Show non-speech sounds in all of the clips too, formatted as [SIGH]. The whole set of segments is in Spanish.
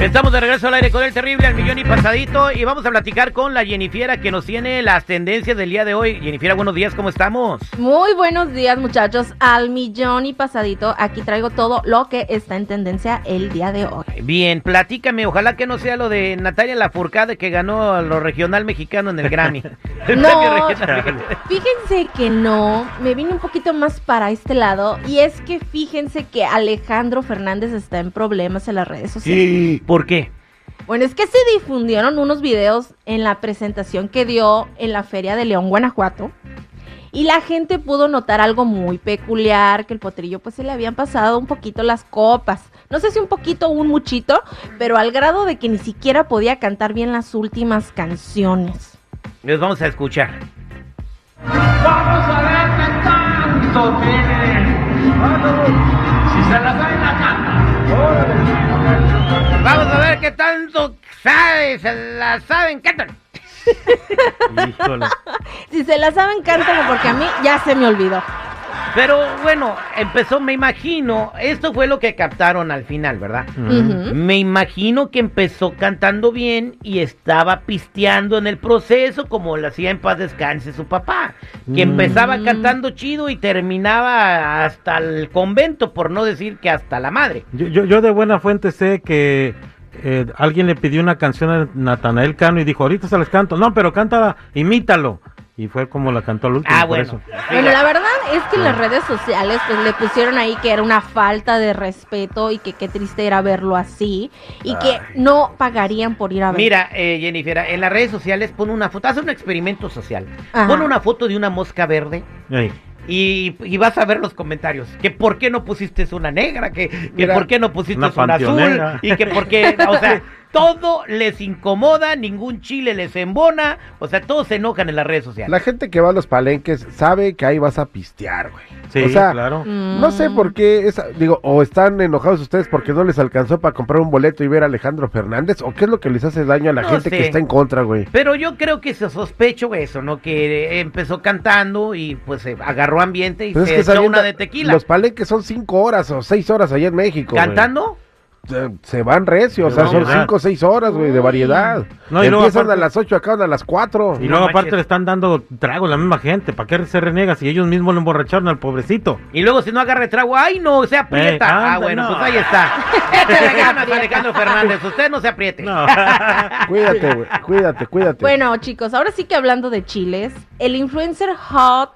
Estamos de regreso al aire con el terrible al millón y pasadito y vamos a platicar con la Jennifiera que nos tiene las tendencias del día de hoy. Jennifiera, buenos días, ¿cómo estamos? Muy buenos días muchachos, al millón y pasadito. Aquí traigo todo lo que está en tendencia el día de hoy. Bien, platícame, ojalá que no sea lo de Natalia Lafourcade que ganó lo regional mexicano en el Grammy. [LAUGHS] [LAUGHS] El No, fíjense que no, me vine un poquito más para este lado y es que fíjense que Alejandro Fernández está en problemas en las redes sociales. ¿Por qué? Bueno, es que se difundieron unos videos en la presentación que dio en la Feria de León, Guanajuato. Y la gente pudo notar algo muy peculiar, que el potrillo pues se le habían pasado un poquito las copas. No sé si un poquito o un muchito, pero al grado de que ni siquiera podía cantar bien las últimas canciones. Les vamos a escuchar. Vamos a ver qué tanto tiene. Si se la sabe la canta. Tanto sabe, se la saben. Híjole. [LAUGHS] Si se la saben, cántenlo porque a mí ya se me olvidó. Pero bueno, empezó, me imagino, esto fue lo que captaron al final, ¿verdad? Me imagino que empezó cantando bien y estaba pisteando en el proceso como lo hacía en paz descanse su papá. Que Mm. empezaba cantando chido y terminaba hasta el convento, por no decir que hasta la madre. Yo, yo, yo de buena fuente sé que eh, alguien le pidió una canción a Natanael Cano y dijo, ahorita se las canto. No, pero cántala, imítalo. Y fue como la cantó al último. Ah, por bueno. eso. Bueno, la verdad es que en las redes sociales pues le pusieron ahí que era una falta de respeto y que qué triste era verlo así y que no pagarían por ir a ver. Mira, eh, Jennifer, en las redes sociales pon una foto, haz un experimento social. Ajá. Pon una foto de una mosca verde. Y, y vas a ver los comentarios. Que por qué no pusiste una negra, que, que Mira, por qué no pusiste una una, azul, y que por qué, o sea, [LAUGHS] todo les incomoda, ningún chile les embona, o sea, todos se enojan en las redes sociales. La gente que va a los palenques sabe que ahí vas a pistear, güey. Sí, o sea, claro. Mm. no sé por qué, esa- digo, o están enojados ustedes porque no les alcanzó para comprar un boleto y ver a Alejandro Fernández, o qué es lo que les hace daño a la No gente sé. que está en contra, güey. Pero yo creo que se sospecho eso, ¿no? Que empezó cantando y pues se agarró ambiente y Pero se es que echó una de tequila. Los palenques son cinco horas o seis horas allá en México. ¿Cantando? Se van recio, o sea, son variedad. cinco o seis horas, güey, de variedad. No, y luego Empiezan aparte- a las ocho, acaban a las cuatro. Y No luego manches. aparte le están dando trago a la misma gente. ¿Para qué se renega si ellos mismos lo emborracharon al pobrecito? Y luego si no agarre trago, ¡ay no! Se aprieta. Eh, ah, bueno, no. pues ahí está. [LAUGHS] Échale ganas, Alejandro Fernández. Usted no se apriete. No. [LAUGHS] Cuídate, güey, cuídate, cuídate. Bueno, chicos, ahora sí que hablando de chiles, el influencer Hot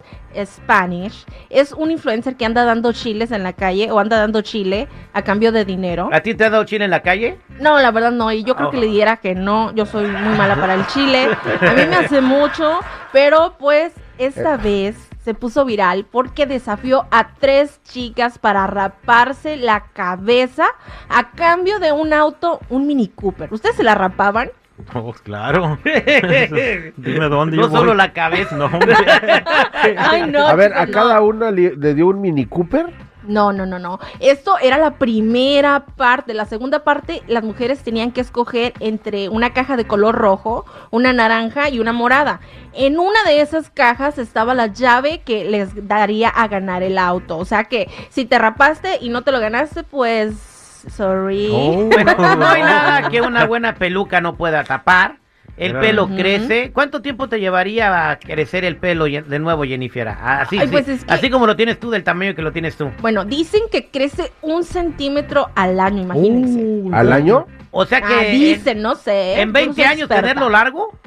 Spanish es un influencer que anda dando chiles en la calle o anda dando chile a cambio de dinero. ¿A ti te ha dado chile en la calle? No, la verdad no, y yo creo que le diera que no, yo soy muy mala para el chile, a mí me hace mucho, pero pues esta vez se puso viral porque desafió a tres chicas para raparse la cabeza a cambio de un auto, un Mini Cooper. ¿Ustedes se la rapaban? [LAUGHS] Oh, claro. [LAUGHS] Dime dónde No yo voy. solo la cabeza. No. [LAUGHS] Ay, no. a ver, a cada no. uno le, le dio un Mini Cooper. No, no, no, no. Esto era la primera parte. La segunda parte, las mujeres tenían que escoger entre una caja de color rojo, una naranja y una morada. En una de esas cajas estaba la llave que les daría a ganar el auto. O sea que si te rapaste y no te lo ganaste, pues... Sorry. Oh. Bueno, [LAUGHS] no hay nada que una [LAUGHS] buena peluca no pueda tapar. El pelo crece. ¿Cuánto tiempo te llevaría a crecer el pelo de nuevo, Jennifer? Así, Ay, sí. pues es que- así como lo tienes tú, del tamaño que lo tienes tú. Bueno, dicen que crece un centímetro al año, imagínense. Uh, ¿Al año? O sea que Ah, en- dicen, no sé. en, yo no 20 soy años experta. tenerlo largo.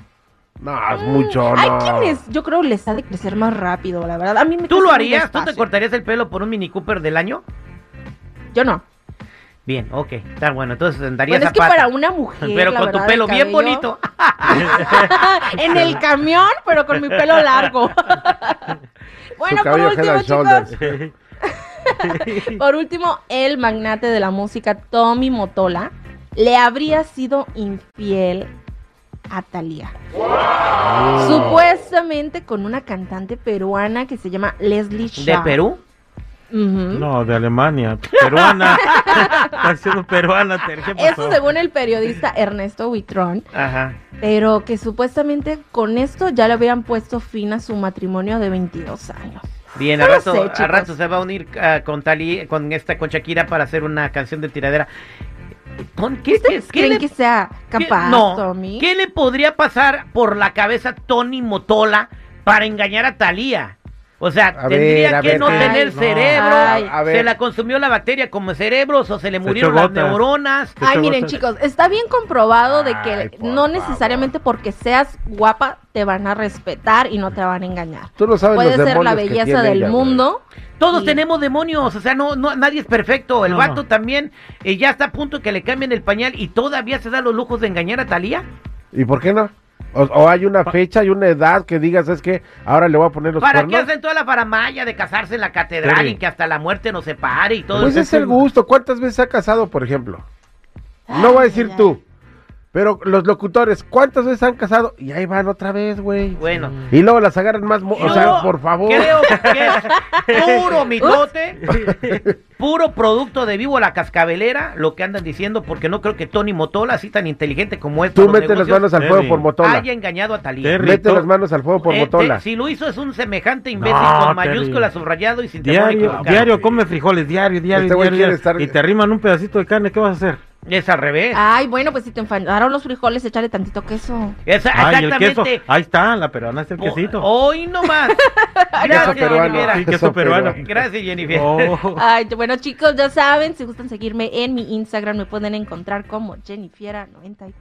No, es mucho, no. Hay quienes, yo creo, les ha de crecer más rápido, la verdad. A mí me ¿Tú lo harías? ¿Tú te cortarías el pelo por un Mini Cooper del año? Yo no. Bien, ok, está bueno. Entonces andarías Bueno, es que para una mujer. Pero la con tu pelo el bien cabello- bonito. [LAUGHS] [LAUGHS] en el camión, pero con mi pelo largo. [LAUGHS] bueno, por último, chicos, por último, el magnate de la música, Tommy Motola, le habría sido infiel a Thalía. Supuestamente con una cantante peruana que se llama Leslie ¿De Shaw. No, de Alemania. Peruana. [LAUGHS] Está siendo peruana. Eso según el periodista Ernesto Huitrón, Ajá. pero que supuestamente con esto ya le habían puesto fin a su matrimonio de 22 años. Bien, No rato, sé, se va a unir ah, con Tali, con esta, con Shakira para hacer una canción de tiradera. ¿Con qué, ¿Ustedes qué- qué creen le- que sea qué- no, Tommy? ¿qué le podría pasar por la cabeza a Tony Motola para engañar a Talía? O sea, A tendría ver, que ver, no ay, tener no. cerebro, Ay. A ver. se la consumió la bacteria como cerebros o se le murieron las gotas. neuronas. Se Ay, miren gotas. chicos, está bien comprobado de que Ay, por no favor. necesariamente porque seas guapa te van a respetar y no te van a engañar. Tú no sabes Puede los ser la belleza del ella, güey. mundo. Todos tenemos demonios, o sea, no, no, nadie es perfecto. El No, vato no. también eh, ya está a punto de que le cambien el pañal y todavía se da los lujos de engañar a Talía. ¿Y por qué no? O, o hay una fecha y una edad que digas, es que ahora le voy a poner los ¿Para qué cuernos. hacen toda la faramaya de casarse en la catedral y que hasta la muerte nos separe y todo Pues eso? es el gusto. ¿Cuántas veces se ha casado, por ejemplo? No voy a decir tú, pero los locutores, ¿cuántas veces han casado? Y ahí van otra vez, güey. Bueno, Y luego las agarran más... mo- o sea, por favor. Creo que [LAUGHS] es puro mitote, puro producto de vivo la cascabelera, lo que andan diciendo, porque no creo que Tony Motola, así tan inteligente como es, Tú metes las manos al fuego por Motola. haya engañado a Talía. Mete las manos al fuego por Eh, Motola. te- si lo hizo es un semejante imbécil No, con Terry. mayúscula, subrayado y sin Diario, diario come frijoles, diario, diario, Este diario, diario. estar- Y te arriman un pedacito de carne, ¿qué vas a hacer? Es al revés. Ay, bueno, pues si te enfadaron los frijoles, échale tantito queso. Esa- Ay, el queso. exactamente. Ahí está, la peruana es el quesito. Hoy nomás. [LAUGHS] Queso Gracias, peruano. Jennifer. Sí, queso peruano. Gracias, Jennifer. Oh. Ay, bueno, chicos, ya saben, si gustan seguirme en mi Instagram, me pueden encontrar como Jennifiera94.